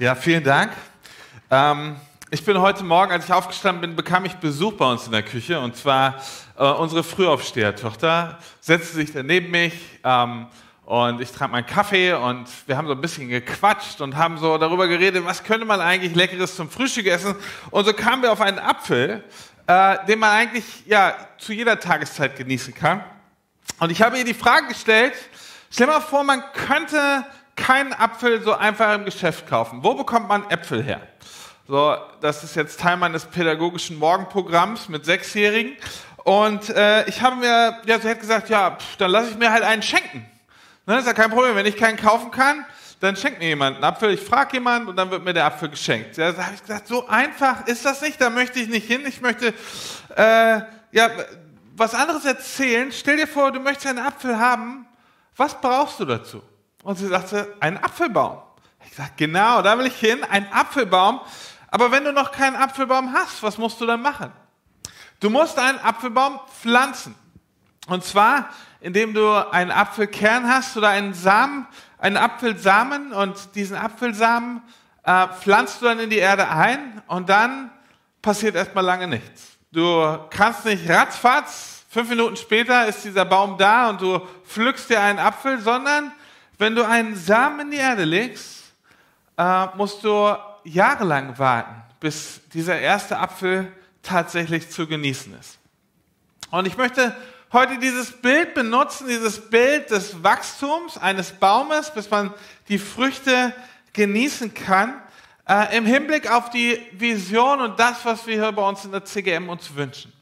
Ja, vielen Dank. Ähm, ich bin heute Morgen, als ich aufgestanden bin, bekam ich Besuch bei uns in der Küche. Und zwar äh, unsere Frühaufsteher-Tochter setzte sich dann neben mich ähm, und ich trank meinen Kaffee und wir haben so ein bisschen gequatscht und haben so darüber geredet, was könnte man eigentlich Leckeres zum Frühstück essen. Und so kamen wir auf einen Apfel, äh, den man eigentlich ja, zu jeder Tageszeit genießen kann. Und ich habe ihr die Frage gestellt, stell mal vor, man könnte keinen Apfel so einfach im Geschäft kaufen. Wo bekommt man Äpfel her? So, das ist jetzt Teil meines pädagogischen Morgenprogramms mit Sechsjährigen. Und äh, ich habe mir, ja, sie hat gesagt, ja, pff, dann lasse ich mir halt einen schenken. Ne, ist ja kein Problem. Wenn ich keinen kaufen kann, dann schenkt mir jemand einen Apfel. Ich frage jemanden und dann wird mir der Apfel geschenkt. Ja, da habe ich gesagt, so einfach ist das nicht. Da möchte ich nicht hin. Ich möchte, äh, ja, was anderes erzählen. Stell dir vor, du möchtest einen Apfel haben. Was brauchst du dazu? Und sie sagte, ein Apfelbaum. Ich sage, genau, da will ich hin, ein Apfelbaum. Aber wenn du noch keinen Apfelbaum hast, was musst du dann machen? Du musst einen Apfelbaum pflanzen. Und zwar, indem du einen Apfelkern hast oder einen Samen, einen Apfelsamen und diesen Apfelsamen äh, pflanzt du dann in die Erde ein und dann passiert erstmal lange nichts. Du kannst nicht ratzfatz, fünf Minuten später ist dieser Baum da und du pflückst dir einen Apfel, sondern wenn du einen Samen in die Erde legst, äh, musst du jahrelang warten, bis dieser erste Apfel tatsächlich zu genießen ist. Und ich möchte heute dieses Bild benutzen, dieses Bild des Wachstums eines Baumes, bis man die Früchte genießen kann, äh, im Hinblick auf die Vision und das, was wir hier bei uns in der CGM uns wünschen.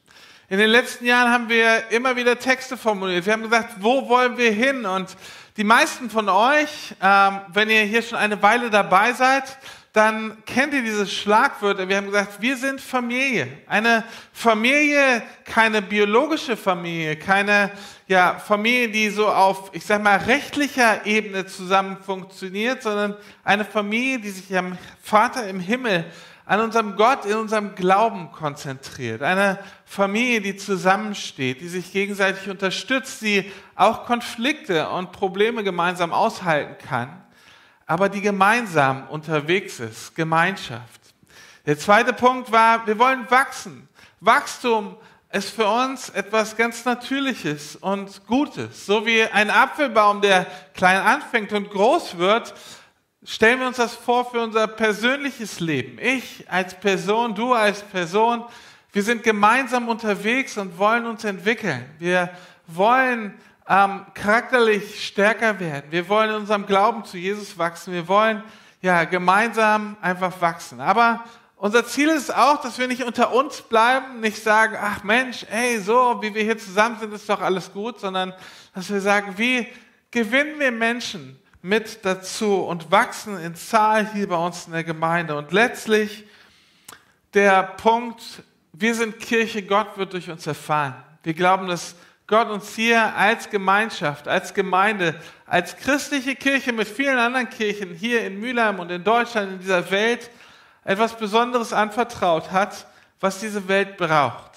In den letzten Jahren haben wir immer wieder Texte formuliert. Wir haben gesagt, wo wollen wir hin? Und die meisten von euch, ähm, wenn ihr hier schon eine Weile dabei seid, dann kennt ihr dieses Schlagwörter. Wir haben gesagt, wir sind Familie. Eine Familie, keine biologische Familie, keine ja, Familie, die so auf, ich sag mal, rechtlicher Ebene zusammen funktioniert, sondern eine Familie, die sich am Vater im Himmel an unserem Gott in unserem Glauben konzentriert. Eine Familie, die zusammensteht, die sich gegenseitig unterstützt, die auch Konflikte und Probleme gemeinsam aushalten kann, aber die gemeinsam unterwegs ist, Gemeinschaft. Der zweite Punkt war, wir wollen wachsen. Wachstum ist für uns etwas ganz Natürliches und Gutes. So wie ein Apfelbaum, der klein anfängt und groß wird, Stellen wir uns das vor für unser persönliches Leben. Ich als Person, du als Person, wir sind gemeinsam unterwegs und wollen uns entwickeln. Wir wollen ähm, charakterlich stärker werden. Wir wollen in unserem Glauben zu Jesus wachsen. Wir wollen ja gemeinsam einfach wachsen. Aber unser Ziel ist auch, dass wir nicht unter uns bleiben, nicht sagen, ach Mensch, ey, so wie wir hier zusammen sind, ist doch alles gut, sondern dass wir sagen, wie gewinnen wir Menschen? Mit dazu und wachsen in Zahl hier bei uns in der Gemeinde. Und letztlich der Punkt, wir sind Kirche, Gott wird durch uns erfahren. Wir glauben, dass Gott uns hier als Gemeinschaft, als Gemeinde, als christliche Kirche mit vielen anderen Kirchen hier in Mülheim und in Deutschland, in dieser Welt, etwas Besonderes anvertraut hat, was diese Welt braucht.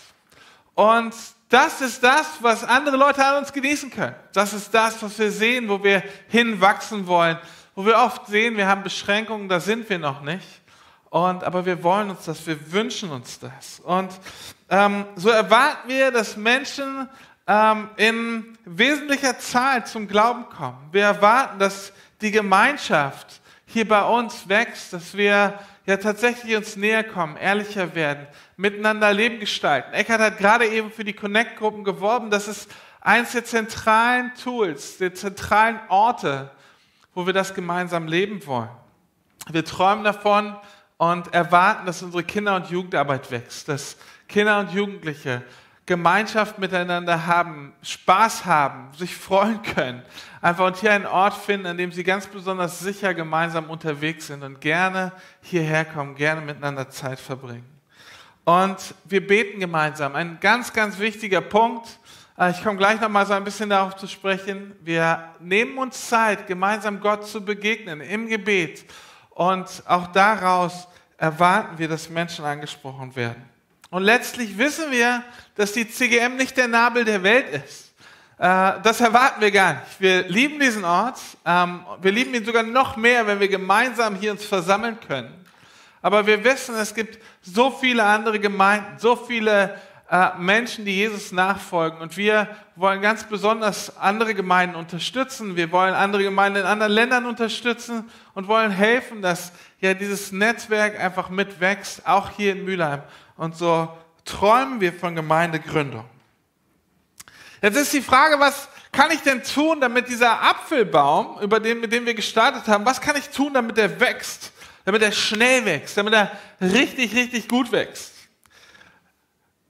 Und das ist das, was andere Leute an uns genießen können. Das ist das, was wir sehen, wo wir hinwachsen wollen. Wo wir oft sehen, wir haben Beschränkungen, da sind wir noch nicht. Und, aber wir wollen uns das, wir wünschen uns das. Und ähm, so erwarten wir, dass Menschen ähm, in wesentlicher Zahl zum Glauben kommen. Wir erwarten, dass die Gemeinschaft hier bei uns wächst, dass wir ja tatsächlich uns näher kommen, ehrlicher werden, miteinander Leben gestalten. Eckhard hat gerade eben für die Connect-Gruppen geworben. Das ist eines der zentralen Tools, der zentralen Orte, wo wir das gemeinsam leben wollen. Wir träumen davon und erwarten, dass unsere Kinder- und Jugendarbeit wächst, dass Kinder und Jugendliche Gemeinschaft miteinander haben, Spaß haben, sich freuen können. Einfach und hier einen Ort finden, an dem sie ganz besonders sicher gemeinsam unterwegs sind und gerne hierher kommen, gerne miteinander Zeit verbringen. Und wir beten gemeinsam. Ein ganz, ganz wichtiger Punkt. Äh, ich komme gleich noch mal so ein bisschen darauf zu sprechen. Wir nehmen uns Zeit, gemeinsam Gott zu begegnen im Gebet. Und auch daraus erwarten wir, dass Menschen angesprochen werden. Und letztlich wissen wir, dass die CGM nicht der Nabel der Welt ist. äh, das erwarten wir gar nicht. Wir lieben diesen Ort. Ähm, wir lieben ihn sogar noch mehr, wenn wir gemeinsam hier uns versammeln können. Aber wir wissen, es gibt so viele andere Gemeinden, so viele äh, Menschen, die Jesus nachfolgen. Und wir wollen ganz besonders andere Gemeinden unterstützen. Wir wollen andere Gemeinden in anderen Ländern unterstützen und wollen helfen, dass ja dieses Netzwerk einfach mitwächst, auch hier in Mülheim. Und so träumen wir von Gemeindegründung. Jetzt ist die Frage, was kann ich denn tun, damit dieser Apfelbaum, über den, mit dem wir gestartet haben, was kann ich tun, damit er wächst, damit er schnell wächst, damit er richtig, richtig gut wächst?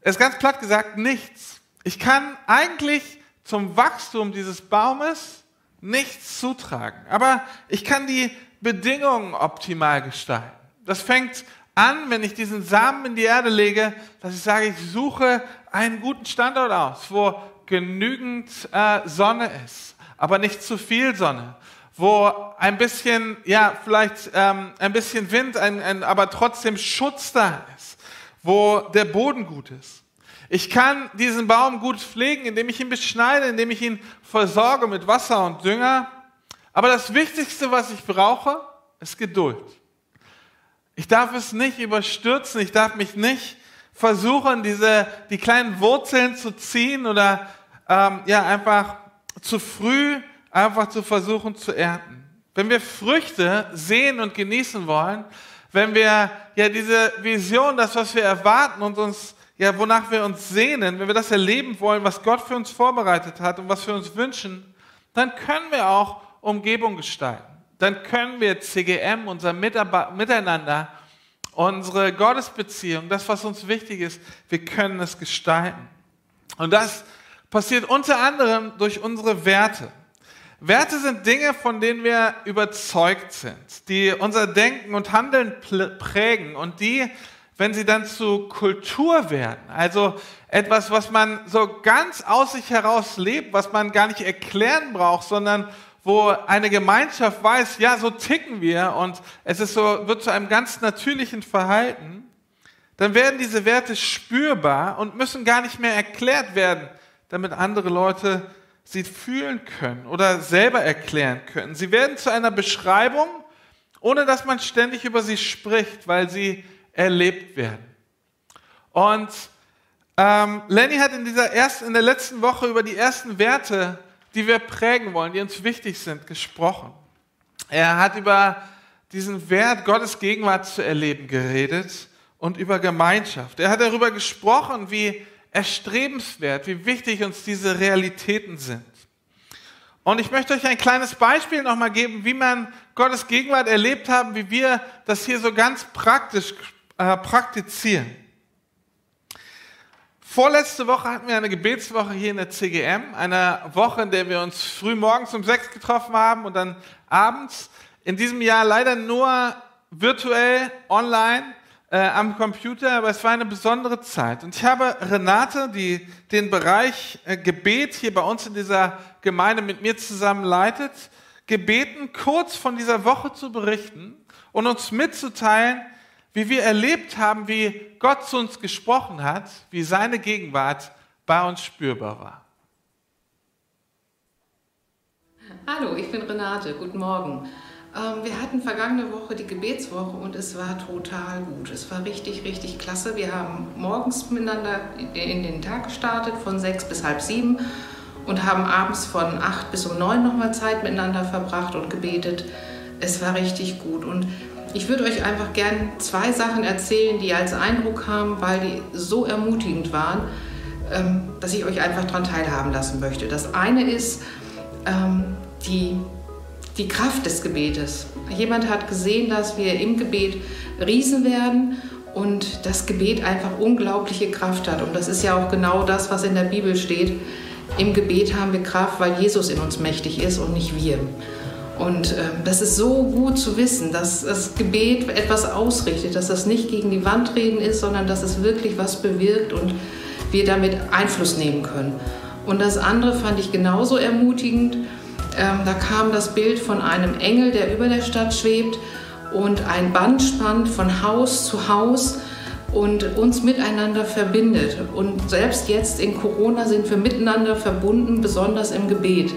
Es ist ganz platt gesagt nichts. Ich kann eigentlich zum Wachstum dieses Baumes nichts zutragen, aber ich kann die Bedingungen optimal gestalten. Das fängt an, wenn ich diesen Samen in die Erde lege, dass ich sage, ich suche einen guten Standort aus, wo genügend äh, Sonne ist, aber nicht zu viel Sonne, wo ein bisschen, ja, vielleicht ähm, ein bisschen Wind, ein, ein, aber trotzdem Schutz da ist, wo der Boden gut ist. Ich kann diesen Baum gut pflegen, indem ich ihn beschneide, indem ich ihn versorge mit Wasser und Dünger. Aber das Wichtigste, was ich brauche, ist Geduld. Ich darf es nicht überstürzen, ich darf mich nicht versuchen, diese, die kleinen Wurzeln zu ziehen oder ähm, ja, einfach zu früh einfach zu versuchen zu ernten. Wenn wir Früchte sehen und genießen wollen, wenn wir ja diese Vision, das, was wir erwarten und uns, ja, wonach wir uns sehnen, wenn wir das erleben wollen, was Gott für uns vorbereitet hat und was wir uns wünschen, dann können wir auch Umgebung gestalten. Dann können wir CGM, unser Miteinander, unsere Gottesbeziehung, das, was uns wichtig ist, wir können es gestalten. Und das passiert unter anderem durch unsere Werte. Werte sind Dinge, von denen wir überzeugt sind, die unser Denken und Handeln prägen und die, wenn sie dann zu Kultur werden, also etwas, was man so ganz aus sich heraus lebt, was man gar nicht erklären braucht, sondern wo eine Gemeinschaft weiß, ja, so ticken wir und es ist so, wird zu einem ganz natürlichen Verhalten, dann werden diese Werte spürbar und müssen gar nicht mehr erklärt werden damit andere Leute sie fühlen können oder selber erklären können. Sie werden zu einer Beschreibung, ohne dass man ständig über sie spricht, weil sie erlebt werden. Und ähm, Lenny hat in, dieser ersten, in der letzten Woche über die ersten Werte, die wir prägen wollen, die uns wichtig sind, gesprochen. Er hat über diesen Wert, Gottes Gegenwart zu erleben, geredet und über Gemeinschaft. Er hat darüber gesprochen, wie erstrebenswert, wie wichtig uns diese Realitäten sind. Und ich möchte euch ein kleines Beispiel nochmal geben, wie man Gottes Gegenwart erlebt haben, wie wir das hier so ganz praktisch äh, praktizieren. Vorletzte Woche hatten wir eine Gebetswoche hier in der CGM, eine Woche, in der wir uns früh morgens um sechs getroffen haben und dann abends. In diesem Jahr leider nur virtuell, online äh, am Computer, aber es war eine besondere Zeit. Und ich habe Renate, die den Bereich äh, Gebet hier bei uns in dieser Gemeinde mit mir zusammen leitet, gebeten, kurz von dieser Woche zu berichten und uns mitzuteilen, wie wir erlebt haben, wie Gott zu uns gesprochen hat, wie seine Gegenwart bei uns spürbar war. Hallo, ich bin Renate. Guten Morgen. Ähm, wir hatten vergangene Woche die Gebetswoche und es war total gut. Es war richtig, richtig klasse. Wir haben morgens miteinander in den Tag gestartet von sechs bis halb sieben und haben abends von acht bis um neun nochmal Zeit miteinander verbracht und gebetet. Es war richtig gut und ich würde euch einfach gern zwei Sachen erzählen, die als Eindruck kamen, weil die so ermutigend waren, ähm, dass ich euch einfach daran teilhaben lassen möchte. Das eine ist ähm, die die Kraft des Gebetes. Jemand hat gesehen, dass wir im Gebet Riesen werden und das Gebet einfach unglaubliche Kraft hat. Und das ist ja auch genau das, was in der Bibel steht. Im Gebet haben wir Kraft, weil Jesus in uns mächtig ist und nicht wir. Und äh, das ist so gut zu wissen, dass das Gebet etwas ausrichtet, dass das nicht gegen die Wand reden ist, sondern dass es wirklich was bewirkt und wir damit Einfluss nehmen können. Und das andere fand ich genauso ermutigend. Ähm, da kam das Bild von einem Engel, der über der Stadt schwebt und ein Band spannt von Haus zu Haus und uns miteinander verbindet. Und selbst jetzt in Corona sind wir miteinander verbunden, besonders im Gebet.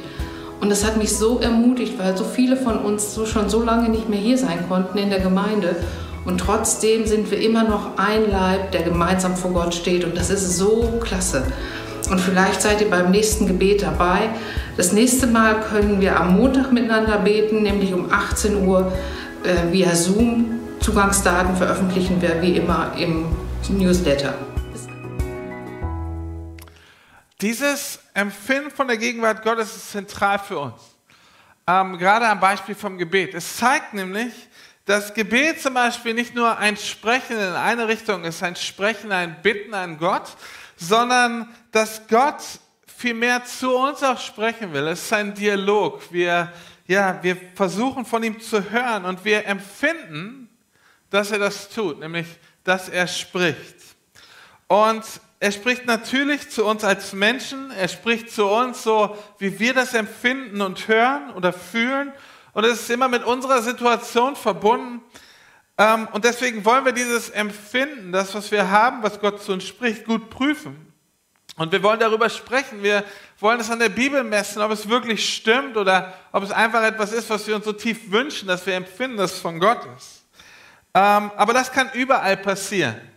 Und das hat mich so ermutigt, weil so viele von uns so schon so lange nicht mehr hier sein konnten in der Gemeinde. Und trotzdem sind wir immer noch ein Leib, der gemeinsam vor Gott steht. Und das ist so klasse. Und vielleicht seid ihr beim nächsten Gebet dabei. Das nächste Mal können wir am Montag miteinander beten, nämlich um 18 Uhr äh, via Zoom. Zugangsdaten veröffentlichen wir wie immer im Newsletter. Dieses Empfinden von der Gegenwart Gottes ist zentral für uns. Ähm, gerade am Beispiel vom Gebet. Es zeigt nämlich, dass Gebet zum Beispiel nicht nur ein Sprechen in eine Richtung ist, ein Sprechen, ein Bitten an Gott, sondern dass Gott viel mehr zu uns auch sprechen will. Es ist ein Dialog. Wir, ja, wir versuchen von ihm zu hören und wir empfinden, dass er das tut, nämlich dass er spricht. Und er spricht natürlich zu uns als Menschen, er spricht zu uns so, wie wir das empfinden und hören oder fühlen. Und es ist immer mit unserer Situation verbunden. Ähm, und deswegen wollen wir dieses Empfinden, das, was wir haben, was Gott zu uns spricht, gut prüfen. Und wir wollen darüber sprechen. Wir wollen es an der Bibel messen, ob es wirklich stimmt oder ob es einfach etwas ist, was wir uns so tief wünschen, dass wir empfinden, dass es von Gott ist. Ähm, aber das kann überall passieren.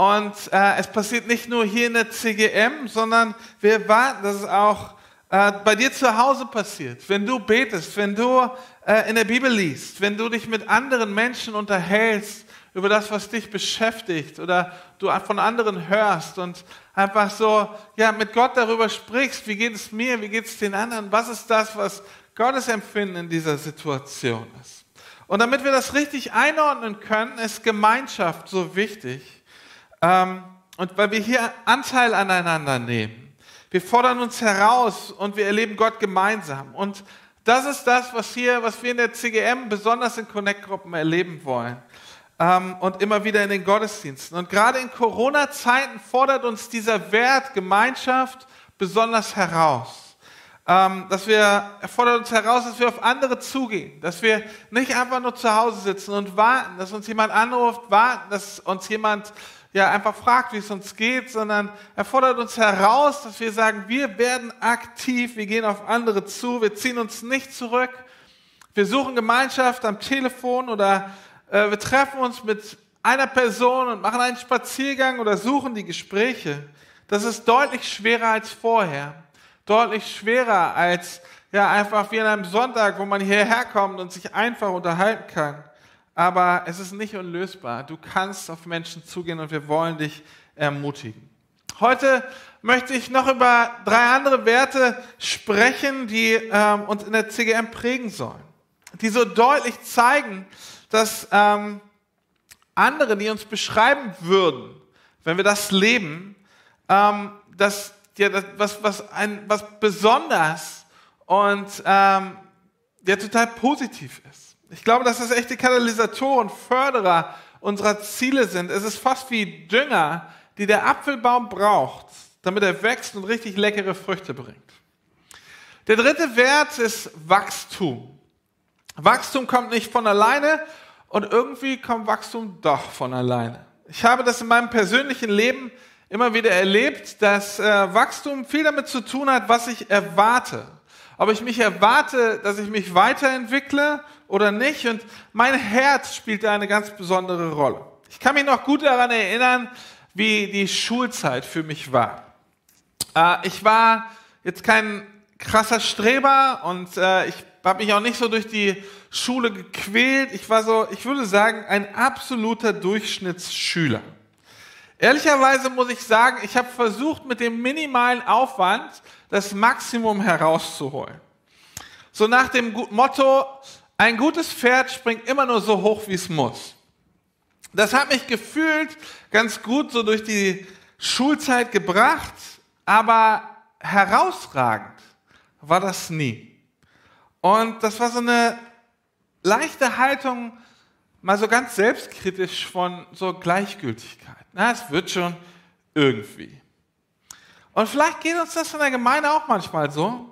Und äh, es passiert nicht nur hier in der CGM, sondern wir erwarten, dass es auch äh, bei dir zu Hause passiert. Wenn du betest, wenn du äh, in der Bibel liest, wenn du dich mit anderen Menschen unterhältst über das, was dich beschäftigt oder du von anderen hörst und einfach so ja, mit Gott darüber sprichst, wie geht es mir, wie geht es den anderen, was ist das, was Gottes Empfinden in dieser Situation ist. Und damit wir das richtig einordnen können, ist Gemeinschaft so wichtig. Ähm, und weil wir hier Anteil aneinander nehmen. Wir fordern uns heraus und wir erleben Gott gemeinsam. Und das ist das, was hier, was wir in der CGM besonders in Connect-Gruppen erleben wollen. Ähm, und immer wieder in den Gottesdiensten. Und gerade in Corona-Zeiten fordert uns dieser Wert Gemeinschaft besonders heraus. Ähm, dass wir, er fordert uns heraus, dass wir auf andere zugehen. Dass wir nicht einfach nur zu Hause sitzen und warten, dass uns jemand anruft, warten, dass uns jemand ja, einfach fragt, wie es uns geht, sondern er fordert uns heraus, dass wir sagen, wir werden aktiv, wir gehen auf andere zu, wir ziehen uns nicht zurück, wir suchen Gemeinschaft am Telefon oder äh, wir treffen uns mit einer Person und machen einen Spaziergang oder suchen die Gespräche. Das ist deutlich schwerer als vorher, deutlich schwerer als ja einfach wie an einem Sonntag, wo man hierher kommt und sich einfach unterhalten kann aber es ist nicht unlösbar. Du kannst auf Menschen zugehen und wir wollen dich ermutigen. Heute möchte ich noch über drei andere Werte sprechen, die ähm, uns in der CGM prägen sollen. Die so deutlich zeigen, dass ähm, andere, die uns beschreiben würden, wenn wir das leben, ähm, dass ja, das, was, was, ein, was besonders und ähm, ja, total positiv ist. Ich glaube, dass das echte Katalysatoren, Förderer unserer Ziele sind. Es ist fast wie Dünger, die der Apfelbaum braucht, damit er wächst und richtig leckere Früchte bringt. Der dritte Wert ist Wachstum. Wachstum kommt nicht von alleine und irgendwie kommt Wachstum doch von alleine. Ich habe das in meinem persönlichen Leben immer wieder erlebt, dass äh, Wachstum viel damit zu tun hat, was ich erwarte. Ob ich mich erwarte, dass ich mich weiterentwickle oder nicht. Und mein Herz spielt da eine ganz besondere Rolle. Ich kann mich noch gut daran erinnern, wie die Schulzeit für mich war. Äh, ich war jetzt kein krasser Streber und äh, ich habe mich auch nicht so durch die Schule gequält. Ich war so, ich würde sagen, ein absoluter Durchschnittsschüler. Ehrlicherweise muss ich sagen, ich habe versucht, mit dem minimalen Aufwand das Maximum herauszuholen. So nach dem Motto, ein gutes Pferd springt immer nur so hoch, wie es muss. Das hat mich gefühlt ganz gut so durch die Schulzeit gebracht, aber herausragend war das nie. Und das war so eine leichte Haltung, mal so ganz selbstkritisch von so Gleichgültigkeit. Na, es wird schon irgendwie. Und vielleicht geht uns das in der Gemeinde auch manchmal so,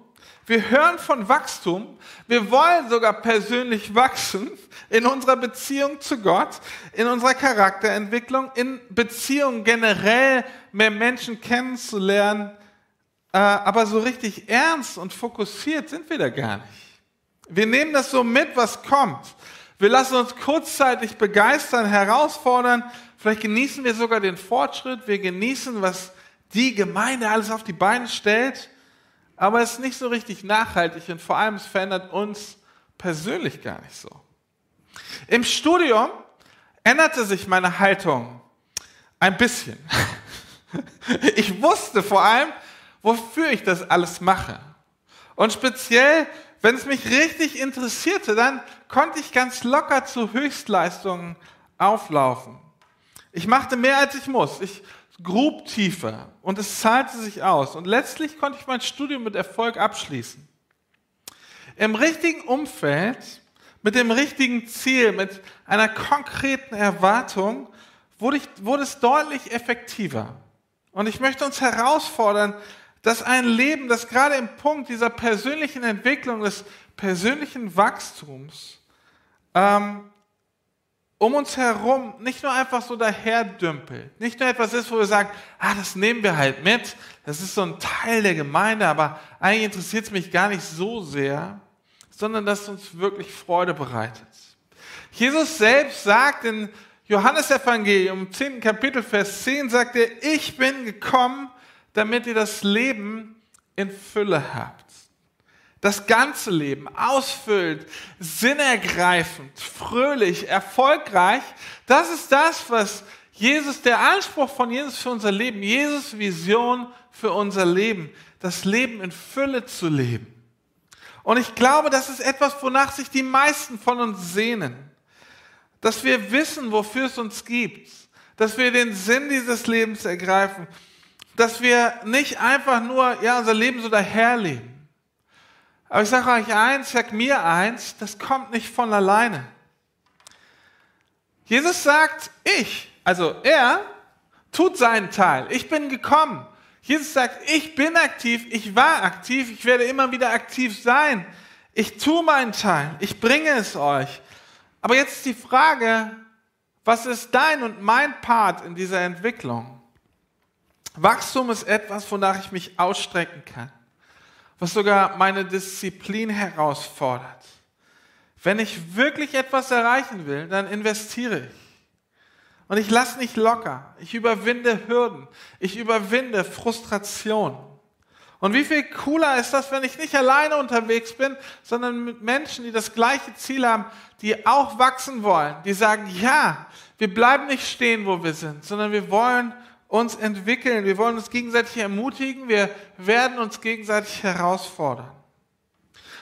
Wir hören von Wachstum. Wir wollen sogar persönlich wachsen in unserer Beziehung zu Gott, in unserer Charakterentwicklung, in Beziehungen generell mehr Menschen kennenzulernen. Äh, aber so richtig ernst und fokussiert sind wir da gar nicht. Wir nehmen das so mit, was kommt. Wir lassen uns kurzzeitig begeistern, herausfordern. Vielleicht genießen wir sogar den Fortschritt. Wir genießen, was die Gemeinde alles auf die Beine stellt. Aber es ist nicht so richtig nachhaltig und vor allem es verändert uns persönlich gar nicht so. Im Studium änderte sich meine Haltung ein bisschen. Ich wusste vor allem, wofür ich das alles mache. Und speziell wenn es mich richtig interessierte, dann konnte ich ganz locker zu Höchstleistungen auflaufen. Ich machte mehr als ich muss. Ich grub tiefer und es zahlte sich aus. Und letztlich konnte ich mein Studium mit Erfolg abschließen. Im richtigen Umfeld, mit dem richtigen Ziel, mit einer konkreten Erwartung, wurde, ich, wurde es deutlich effektiver. Und ich möchte uns herausfordern, dass ein Leben, das gerade im Punkt dieser persönlichen Entwicklung, des persönlichen Wachstums, ähm, um uns herum nicht nur einfach so daherdümpelt, nicht nur etwas ist, wo wir sagen, ah, das nehmen wir halt mit, das ist so ein Teil der Gemeinde, aber eigentlich interessiert es mich gar nicht so sehr, sondern dass uns wirklich Freude bereitet. Jesus selbst sagt in Johannes Evangelium, 10. Kapitel, Vers 10, sagt er, ich bin gekommen, damit ihr das Leben in Fülle habt. Das ganze Leben ausfüllt, sinnergreifend, fröhlich, erfolgreich. Das ist das, was Jesus, der Anspruch von Jesus für unser Leben, Jesus Vision für unser Leben, das Leben in Fülle zu leben. Und ich glaube, das ist etwas, wonach sich die meisten von uns sehnen. Dass wir wissen, wofür es uns gibt. Dass wir den Sinn dieses Lebens ergreifen dass wir nicht einfach nur ja, unser Leben so daherleben. Aber ich sage euch eins, sag mir eins, das kommt nicht von alleine. Jesus sagt, ich, also er, tut seinen Teil. Ich bin gekommen. Jesus sagt, ich bin aktiv, ich war aktiv, ich werde immer wieder aktiv sein. Ich tue meinen Teil, ich bringe es euch. Aber jetzt die Frage, was ist dein und mein Part in dieser Entwicklung? Wachstum ist etwas, wonach ich mich ausstrecken kann, was sogar meine Disziplin herausfordert. Wenn ich wirklich etwas erreichen will, dann investiere ich. Und ich lasse nicht locker. Ich überwinde Hürden. Ich überwinde Frustration. Und wie viel cooler ist das, wenn ich nicht alleine unterwegs bin, sondern mit Menschen, die das gleiche Ziel haben, die auch wachsen wollen, die sagen, ja, wir bleiben nicht stehen, wo wir sind, sondern wir wollen uns entwickeln. Wir wollen uns gegenseitig ermutigen. Wir werden uns gegenseitig herausfordern.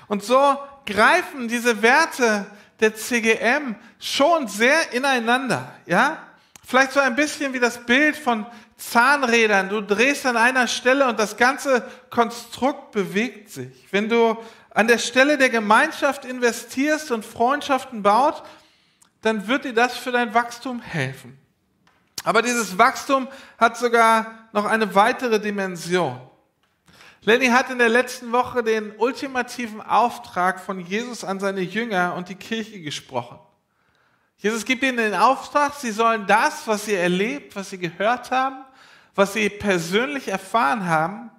Und so greifen diese Werte der CGM schon sehr ineinander, ja? Vielleicht so ein bisschen wie das Bild von Zahnrädern. Du drehst an einer Stelle und das ganze Konstrukt bewegt sich. Wenn du an der Stelle der Gemeinschaft investierst und Freundschaften baut, dann wird dir das für dein Wachstum helfen. Aber dieses Wachstum hat sogar noch eine weitere Dimension. Lenny hat in der letzten Woche den ultimativen Auftrag von Jesus an seine Jünger und die Kirche gesprochen. Jesus gibt ihnen den Auftrag, sie sollen das, was sie erlebt, was sie gehört haben, was sie persönlich erfahren haben,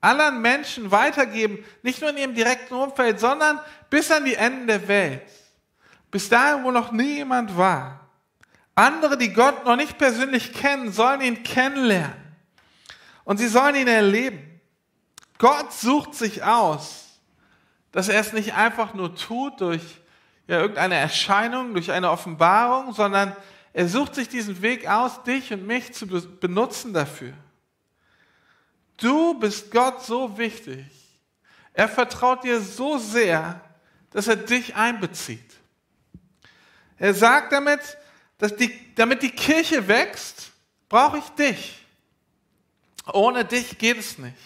anderen Menschen weitergeben, nicht nur in ihrem direkten Umfeld, sondern bis an die Enden der Welt. Bis dahin, wo noch nie jemand war. Andere, die Gott noch nicht persönlich kennen, sollen ihn kennenlernen. Und sie sollen ihn erleben. Gott sucht sich aus, dass er es nicht einfach nur tut durch ja, irgendeine Erscheinung, durch eine Offenbarung, sondern er sucht sich diesen Weg aus, dich und mich zu benutzen dafür. Du bist Gott so wichtig. Er vertraut dir so sehr, dass er dich einbezieht. Er sagt damit, die, damit die Kirche wächst, brauche ich dich. Ohne dich geht es nicht.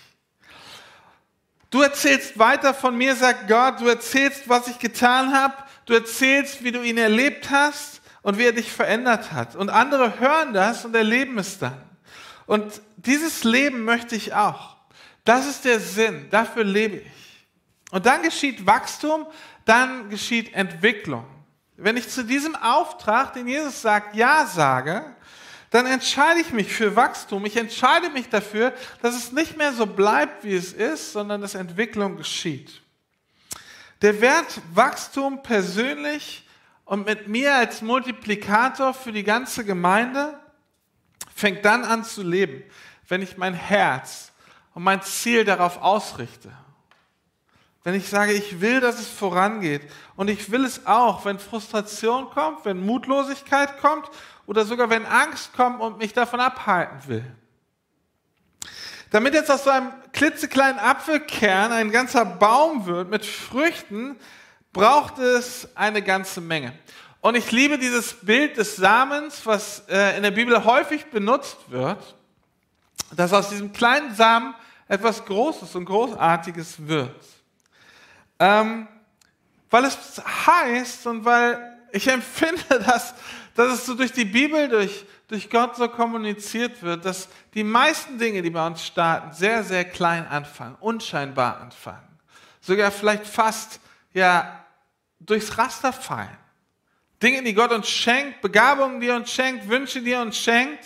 Du erzählst weiter von mir, sagt Gott, du erzählst, was ich getan habe, du erzählst, wie du ihn erlebt hast und wie er dich verändert hat. Und andere hören das und erleben es dann. Und dieses Leben möchte ich auch. Das ist der Sinn, dafür lebe ich. Und dann geschieht Wachstum, dann geschieht Entwicklung. Wenn ich zu diesem Auftrag, den Jesus sagt, Ja sage, dann entscheide ich mich für Wachstum. Ich entscheide mich dafür, dass es nicht mehr so bleibt, wie es ist, sondern dass Entwicklung geschieht. Der Wert Wachstum persönlich und mit mir als Multiplikator für die ganze Gemeinde fängt dann an zu leben, wenn ich mein Herz und mein Ziel darauf ausrichte. Wenn ich sage, ich will, dass es vorangeht und ich will es auch, wenn Frustration kommt, wenn Mutlosigkeit kommt oder sogar wenn Angst kommt und mich davon abhalten will. Damit jetzt aus so einem klitzekleinen Apfelkern ein ganzer Baum wird mit Früchten, braucht es eine ganze Menge. Und ich liebe dieses Bild des Samens, was äh, in der Bibel häufig benutzt wird, dass aus diesem kleinen Samen etwas Großes und Großartiges wird. Ähm, weil es heißt und weil ich empfinde, dass, dass es so durch die Bibel, durch, durch Gott so kommuniziert wird, dass die meisten Dinge, die bei uns starten, sehr, sehr klein anfangen, unscheinbar anfangen. Sogar vielleicht fast ja, durchs Raster fallen. Dinge, die Gott uns schenkt, Begabungen, die er uns schenkt, Wünsche, die er uns schenkt,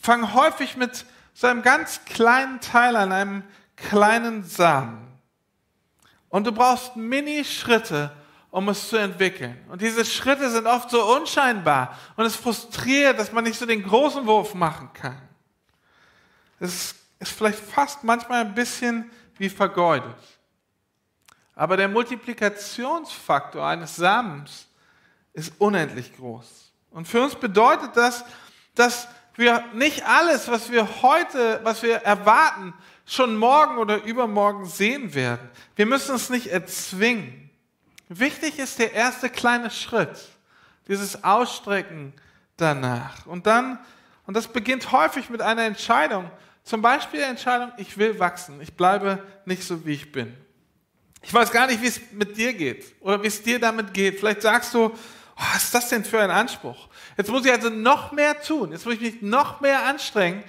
fangen häufig mit so einem ganz kleinen Teil an, einem kleinen Samen. Und du brauchst Mini-Schritte, um es zu entwickeln. Und diese Schritte sind oft so unscheinbar und es frustriert, dass man nicht so den großen Wurf machen kann. Es ist vielleicht fast manchmal ein bisschen wie vergeudet. Aber der Multiplikationsfaktor eines Samens ist unendlich groß. Und für uns bedeutet das, dass wir nicht alles, was wir heute, was wir erwarten, schon morgen oder übermorgen sehen werden. Wir müssen es nicht erzwingen. Wichtig ist der erste kleine Schritt, dieses Ausstrecken danach. Und dann, und das beginnt häufig mit einer Entscheidung, zum Beispiel der Entscheidung, ich will wachsen, ich bleibe nicht so, wie ich bin. Ich weiß gar nicht, wie es mit dir geht oder wie es dir damit geht. Vielleicht sagst du, oh, was ist das denn für ein Anspruch? Jetzt muss ich also noch mehr tun, jetzt muss ich mich noch mehr anstrengen,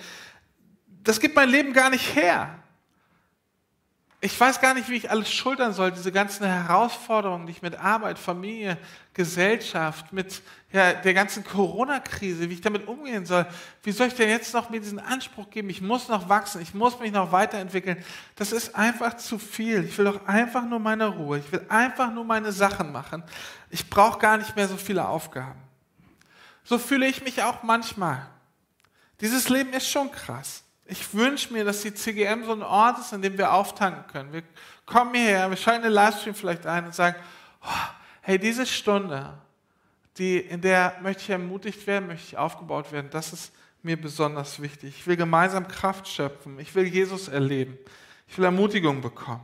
das gibt mein Leben gar nicht her. Ich weiß gar nicht, wie ich alles schultern soll, diese ganzen Herausforderungen, die ich mit Arbeit, Familie, Gesellschaft, mit ja, der ganzen Corona-Krise, wie ich damit umgehen soll. Wie soll ich denn jetzt noch mir diesen Anspruch geben? Ich muss noch wachsen, ich muss mich noch weiterentwickeln. Das ist einfach zu viel. Ich will doch einfach nur meine Ruhe. Ich will einfach nur meine Sachen machen. Ich brauche gar nicht mehr so viele Aufgaben. So fühle ich mich auch manchmal. Dieses Leben ist schon krass. Ich wünsche mir, dass die CGM so ein Ort ist, an dem wir auftanken können. Wir kommen hierher, wir schalten den Livestream vielleicht ein und sagen, oh, hey, diese Stunde, die, in der möchte ich ermutigt werden, möchte ich aufgebaut werden, das ist mir besonders wichtig. Ich will gemeinsam Kraft schöpfen. Ich will Jesus erleben. Ich will Ermutigung bekommen.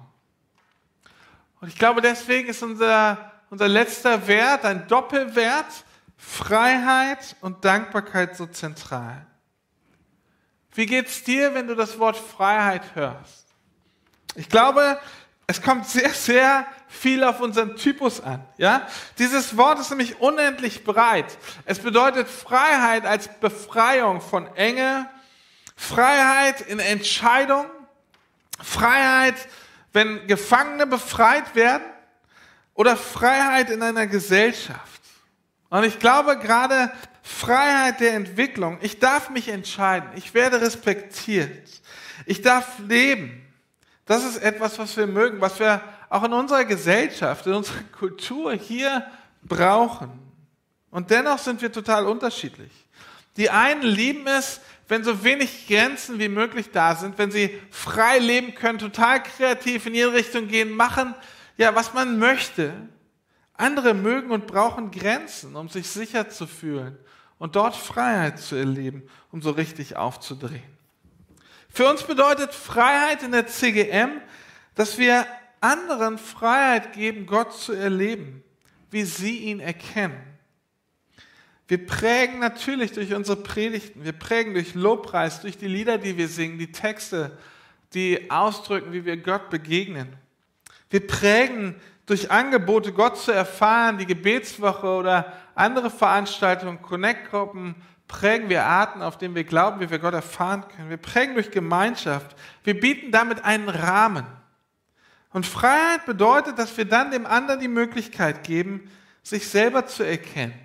Und ich glaube, deswegen ist unser, unser letzter Wert, ein Doppelwert, Freiheit und Dankbarkeit so zentral. Wie geht's dir, wenn du das Wort Freiheit hörst? Ich glaube, es kommt sehr, sehr viel auf unseren Typus an. Ja? Dieses Wort ist nämlich unendlich breit. Es bedeutet Freiheit als Befreiung von Enge, Freiheit in Entscheidung, Freiheit, wenn Gefangene befreit werden oder Freiheit in einer Gesellschaft. Und ich glaube, gerade Freiheit der Entwicklung. Ich darf mich entscheiden. Ich werde respektiert. Ich darf leben. Das ist etwas, was wir mögen, was wir auch in unserer Gesellschaft, in unserer Kultur hier brauchen. Und dennoch sind wir total unterschiedlich. Die einen lieben es, wenn so wenig Grenzen wie möglich da sind, wenn sie frei leben können, total kreativ in ihre Richtung gehen, machen, ja, was man möchte. Andere mögen und brauchen Grenzen, um sich sicher zu fühlen und dort Freiheit zu erleben, um so richtig aufzudrehen. Für uns bedeutet Freiheit in der CGM, dass wir anderen Freiheit geben, Gott zu erleben, wie sie ihn erkennen. Wir prägen natürlich durch unsere Predigten, wir prägen durch Lobpreis, durch die Lieder, die wir singen, die Texte, die ausdrücken, wie wir Gott begegnen. Wir prägen durch Angebote, Gott zu erfahren, die Gebetswoche oder andere Veranstaltungen, Connect-Gruppen, prägen wir Arten, auf denen wir glauben, wie wir Gott erfahren können. Wir prägen durch Gemeinschaft. Wir bieten damit einen Rahmen. Und Freiheit bedeutet, dass wir dann dem anderen die Möglichkeit geben, sich selber zu erkennen,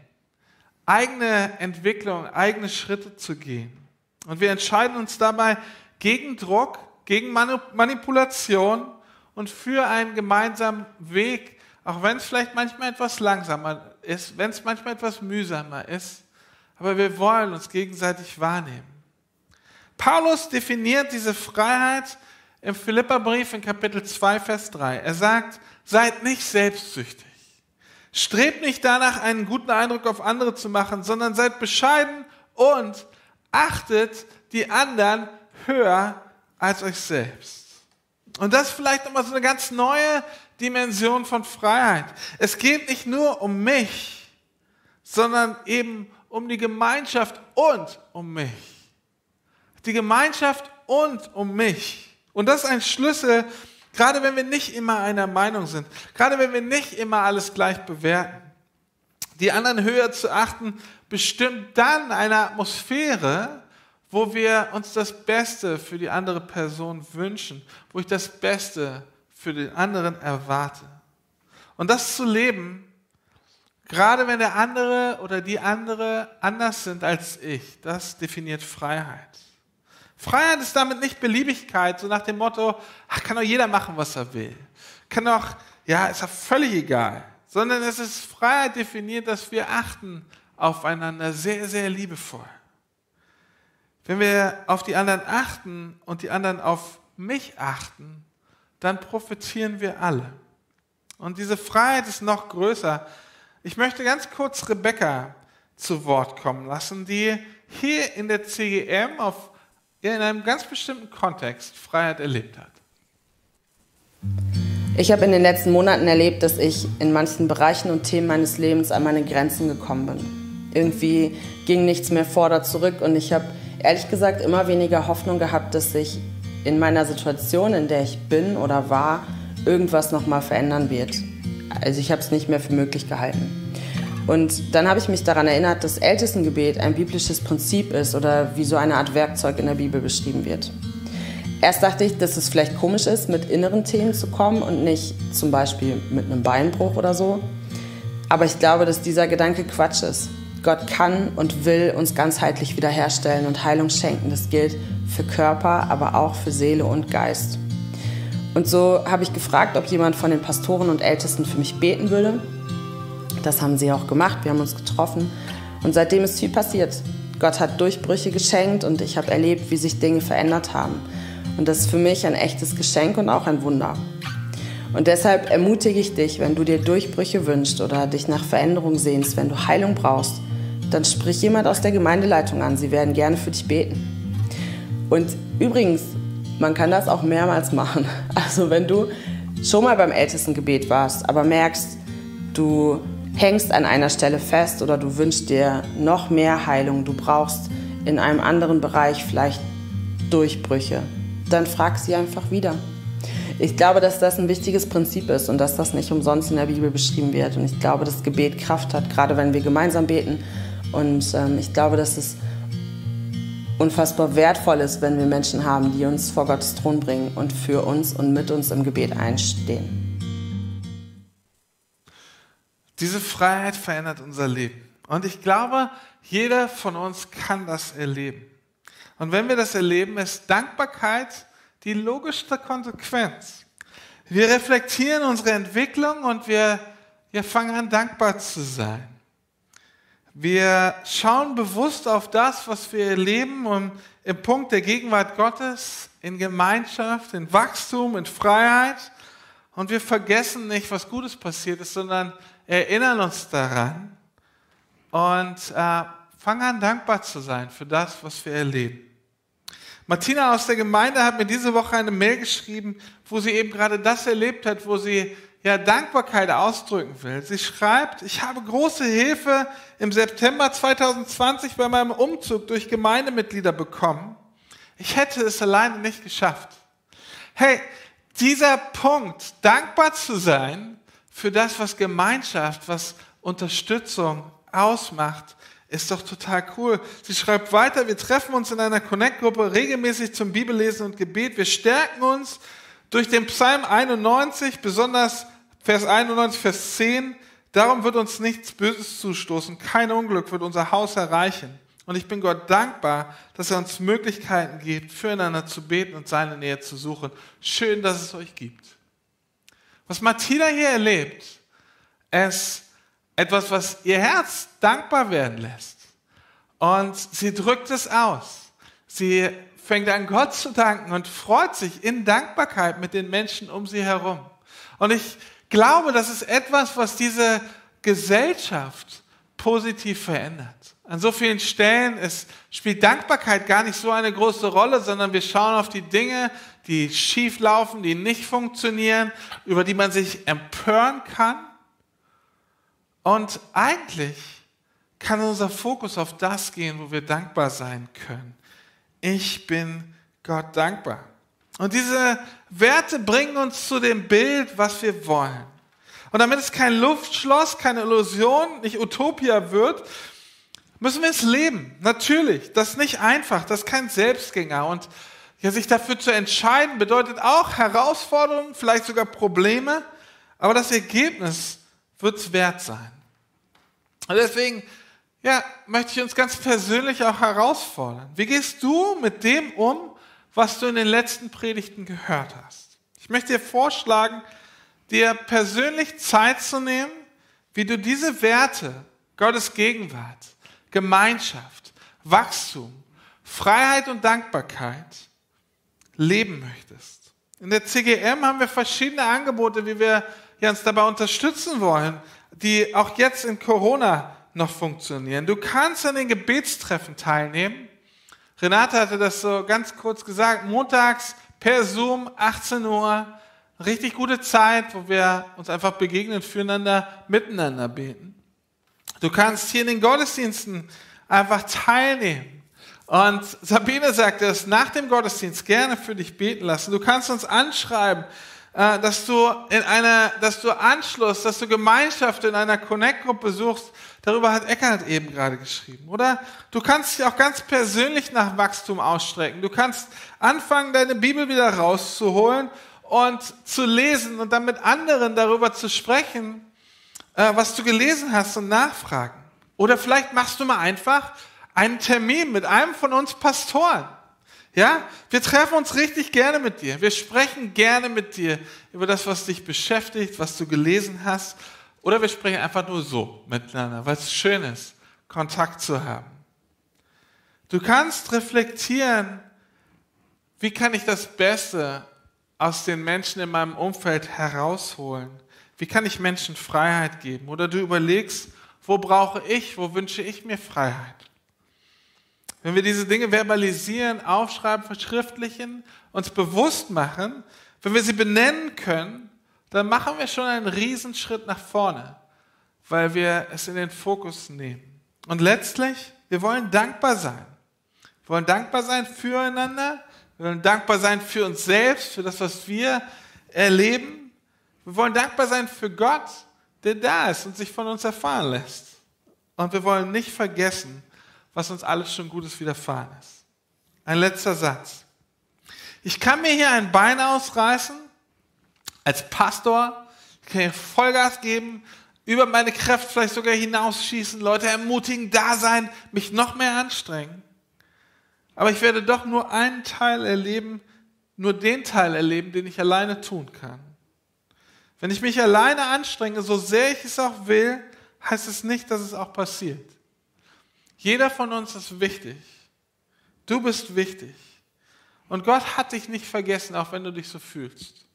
eigene Entwicklung, eigene Schritte zu gehen. Und wir entscheiden uns dabei gegen Druck, gegen Manipulation und für einen gemeinsamen Weg, auch wenn es vielleicht manchmal etwas langsamer ist, wenn es manchmal etwas mühsamer ist, aber wir wollen uns gegenseitig wahrnehmen. Paulus definiert diese Freiheit im Philipperbrief in Kapitel 2, Vers 3. Er sagt, seid nicht selbstsüchtig. Strebt nicht danach, einen guten Eindruck auf andere zu machen, sondern seid bescheiden und achtet die anderen höher als euch selbst. Und das ist vielleicht nochmal so eine ganz neue Dimension von Freiheit. Es geht nicht nur um mich, sondern eben um die Gemeinschaft und um mich. Die Gemeinschaft und um mich. Und das ist ein Schlüssel, gerade wenn wir nicht immer einer Meinung sind, gerade wenn wir nicht immer alles gleich bewerten. Die anderen höher zu achten, bestimmt dann eine Atmosphäre, wo wir uns das Beste für die andere Person wünschen, wo ich das Beste für den anderen erwarte. Und das zu leben, gerade wenn der andere oder die andere anders sind als ich, das definiert Freiheit. Freiheit ist damit nicht Beliebigkeit, so nach dem Motto, ach, kann doch jeder machen, was er will. Kann doch, ja, ist ja völlig egal. Sondern es ist Freiheit definiert, dass wir achten aufeinander sehr, sehr liebevoll. Wenn wir auf die anderen achten und die anderen auf mich achten, dann profitieren wir alle. Und diese Freiheit ist noch größer. Ich möchte ganz kurz Rebecca zu Wort kommen lassen, die hier in der CGM auf, in einem ganz bestimmten Kontext Freiheit erlebt hat. Ich habe in den letzten Monaten erlebt, dass ich in manchen Bereichen und Themen meines Lebens an meine Grenzen gekommen bin. Irgendwie ging nichts mehr vor oder zurück und ich habe ehrlich gesagt immer weniger Hoffnung gehabt, dass sich in meiner Situation, in der ich bin oder war, irgendwas nochmal verändern wird. Also ich habe es nicht mehr für möglich gehalten. Und dann habe ich mich daran erinnert, dass Ältestengebet ein biblisches Prinzip ist oder wie so eine Art Werkzeug in der Bibel beschrieben wird. Erst dachte ich, dass es vielleicht komisch ist, mit inneren Themen zu kommen und nicht zum Beispiel mit einem Beinbruch oder so. Aber ich glaube, dass dieser Gedanke Quatsch ist. Gott kann und will uns ganzheitlich wiederherstellen und Heilung schenken. Das gilt für Körper, aber auch für Seele und Geist. Und so habe ich gefragt, ob jemand von den Pastoren und Ältesten für mich beten würde. Das haben sie auch gemacht. Wir haben uns getroffen. Und seitdem ist viel passiert. Gott hat Durchbrüche geschenkt und ich habe erlebt, wie sich Dinge verändert haben. Und das ist für mich ein echtes Geschenk und auch ein Wunder. Und deshalb ermutige ich dich, wenn du dir Durchbrüche wünschst oder dich nach Veränderung sehnst, wenn du Heilung brauchst, dann sprich jemand aus der Gemeindeleitung an. Sie werden gerne für dich beten. Und übrigens, man kann das auch mehrmals machen. Also wenn du schon mal beim Ältestengebet warst, aber merkst, du hängst an einer Stelle fest oder du wünschst dir noch mehr Heilung, du brauchst in einem anderen Bereich vielleicht Durchbrüche, dann frag sie einfach wieder. Ich glaube, dass das ein wichtiges Prinzip ist und dass das nicht umsonst in der Bibel beschrieben wird. Und ich glaube, dass Gebet Kraft hat, gerade wenn wir gemeinsam beten und ähm, ich glaube, dass es unfassbar wertvoll ist, wenn wir Menschen haben, die uns vor Gottes Thron bringen und für uns und mit uns im Gebet einstehen. Diese Freiheit verändert unser Leben. Und ich glaube, jeder von uns kann das erleben. Und wenn wir das erleben, ist Dankbarkeit die logischste Konsequenz. Wir reflektieren unsere Entwicklung und wir, wir fangen an, dankbar zu sein. Wir schauen bewusst auf das, was wir erleben und im Punkt der Gegenwart Gottes, in Gemeinschaft, in Wachstum, in Freiheit. Und wir vergessen nicht, was Gutes passiert ist, sondern erinnern uns daran und äh, fangen an, dankbar zu sein für das, was wir erleben. Martina aus der Gemeinde hat mir diese Woche eine Mail geschrieben, wo sie eben gerade das erlebt hat, wo sie ja, Dankbarkeit ausdrücken will. Sie schreibt, ich habe große Hilfe im September 2020 bei meinem Umzug durch Gemeindemitglieder bekommen. Ich hätte es alleine nicht geschafft. Hey, dieser Punkt, dankbar zu sein für das, was Gemeinschaft, was Unterstützung ausmacht, ist doch total cool. Sie schreibt weiter, wir treffen uns in einer Connect-Gruppe regelmäßig zum Bibellesen und Gebet. Wir stärken uns durch den Psalm 91, besonders Vers 91, Vers 10, darum wird uns nichts Böses zustoßen, kein Unglück wird unser Haus erreichen. Und ich bin Gott dankbar, dass er uns Möglichkeiten gibt, füreinander zu beten und seine Nähe zu suchen. Schön, dass es euch gibt. Was Martina hier erlebt, ist etwas, was ihr Herz dankbar werden lässt. Und sie drückt es aus. Sie fängt an, Gott zu danken und freut sich in Dankbarkeit mit den Menschen um sie herum. Und ich glaube, das ist etwas, was diese Gesellschaft positiv verändert. An so vielen Stellen ist, spielt Dankbarkeit gar nicht so eine große Rolle, sondern wir schauen auf die Dinge, die schief laufen, die nicht funktionieren, über die man sich empören kann. Und eigentlich kann unser Fokus auf das gehen, wo wir dankbar sein können. Ich bin Gott dankbar. Und diese Werte bringen uns zu dem Bild, was wir wollen. Und damit es kein Luftschloss, keine Illusion, nicht Utopia wird, müssen wir es leben. Natürlich, das ist nicht einfach, das ist kein Selbstgänger. Und ja, sich dafür zu entscheiden, bedeutet auch Herausforderungen, vielleicht sogar Probleme, aber das Ergebnis wird es wert sein. Und deswegen ja, möchte ich uns ganz persönlich auch herausfordern. Wie gehst du mit dem um, was du in den letzten Predigten gehört hast? Ich möchte dir vorschlagen, dir persönlich Zeit zu nehmen, wie du diese Werte, Gottes Gegenwart, Gemeinschaft, Wachstum, Freiheit und Dankbarkeit leben möchtest. In der CGM haben wir verschiedene Angebote, wie wir uns dabei unterstützen wollen, die auch jetzt in Corona noch funktionieren. Du kannst an den Gebetstreffen teilnehmen. Renate hatte das so ganz kurz gesagt, montags per Zoom, 18 Uhr, richtig gute Zeit, wo wir uns einfach begegnen, füreinander, miteinander beten. Du kannst hier in den Gottesdiensten einfach teilnehmen. Und Sabine sagt es, nach dem Gottesdienst gerne für dich beten lassen. Du kannst uns anschreiben, äh, dass du in einer, dass du Anschluss, dass du Gemeinschaft in einer Connect-Gruppe suchst. Darüber hat Eckhard eben gerade geschrieben. Oder du kannst dich auch ganz persönlich nach Wachstum ausstrecken. Du kannst anfangen, deine Bibel wieder rauszuholen und zu lesen und dann mit anderen darüber zu sprechen, äh, was du gelesen hast und nachfragen. Oder vielleicht machst du mal einfach einen Termin mit einem von uns Pastoren. Ja, wir treffen uns richtig gerne mit dir. Wir sprechen gerne mit dir über das, was dich beschäftigt, was du gelesen hast. Oder wir sprechen einfach nur so miteinander, weil es schön ist, Kontakt zu haben. Du kannst reflektieren, wie kann ich das Beste aus den Menschen in meinem Umfeld herausholen? Wie kann ich Menschen Freiheit geben? Oder du überlegst, wo brauche ich, wo wünsche ich mir Freiheit? Wenn wir diese Dinge verbalisieren, aufschreiben, verschriftlichen, uns bewusst machen, wenn wir sie benennen können, dann machen wir schon einen Riesenschritt nach vorne, weil wir es in den Fokus nehmen. Und letztlich, wir wollen dankbar sein. Wir wollen dankbar sein füreinander, wir wollen dankbar sein für uns selbst, für das, was wir erleben wir wollen dankbar sein für Gott, der da ist und sich von uns erfahren lässt. Und wir wollen nicht vergessen, was uns alles schon Gutes widerfahren ist. Ein letzter Satz. Ich kann mir hier ein Bein ausreißen, als Pastor, ich kann hier Vollgas geben, über meine Kräfte vielleicht sogar hinausschießen, Leute ermutigen, da sein, mich noch mehr anstrengen. Aber ich werde doch nur einen Teil erleben, nur den Teil erleben, den ich alleine tun kann. Wenn ich mich alleine anstrenge, so sehr ich es auch will, heißt es nicht, dass es auch passiert. Jeder von uns ist wichtig. Du bist wichtig. Und Gott hat dich nicht vergessen, auch wenn du dich so fühlst.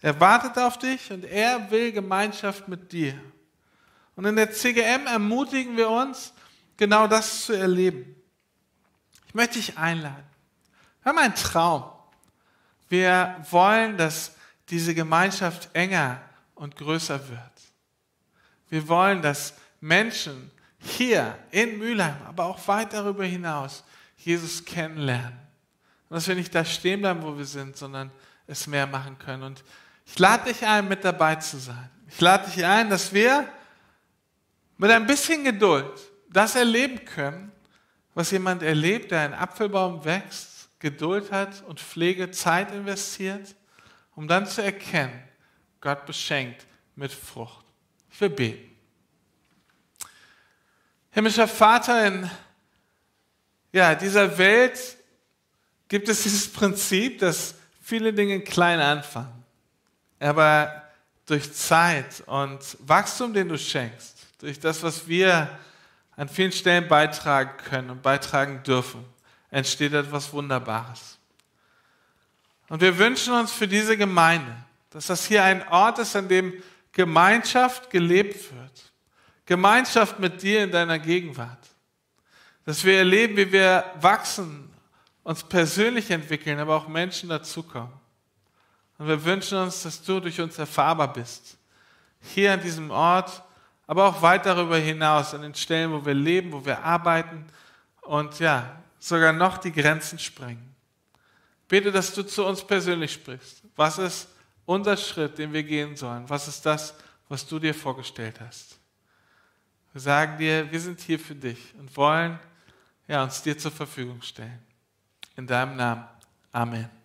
Er wartet auf dich und er will Gemeinschaft mit dir. Und in der CGM ermutigen wir uns, genau das zu erleben. Ich möchte dich einladen. Wir haben einen Traum. Wir wollen, dass diese Gemeinschaft enger und größer wird. Wir wollen, dass Menschen hier in Mülheim, aber auch weit darüber hinaus Jesus kennenlernen. Und dass wir nicht da stehen bleiben, wo wir sind, sondern es mehr machen können. Und ich lade dich ein, mit dabei zu sein. Ich lade dich ein, dass wir mit ein bisschen Geduld das erleben können, was jemand erlebt, der einen Apfelbaum wächst, Geduld hat und Pflege, Zeit investiert um dann zu erkennen, Gott beschenkt mit Frucht. Ich will beten. Himmlischer Vater, in ja, dieser Welt gibt es dieses Prinzip, dass viele Dinge klein anfangen. Aber durch Zeit und Wachstum, den du schenkst, durch das, was wir an vielen Stellen beitragen können und beitragen dürfen, entsteht etwas Wunderbares. Und wir wünschen uns für diese Gemeinde, dass das hier ein Ort ist, an dem Gemeinschaft gelebt wird. Gemeinschaft mit dir in deiner Gegenwart. Dass wir erleben, wie wir wachsen, uns persönlich entwickeln, aber auch Menschen dazukommen. Und wir wünschen uns, dass du durch uns erfahrbar bist. Hier an diesem Ort, aber auch weit darüber hinaus, an den Stellen, wo wir leben, wo wir arbeiten und ja, sogar noch die Grenzen sprengen. Bete, dass du zu uns persönlich sprichst. Was ist unser Schritt, den wir gehen sollen? Was ist das, was du dir vorgestellt hast? Wir sagen dir, wir sind hier für dich und wollen ja, uns dir zur Verfügung stellen. In deinem Namen. Amen.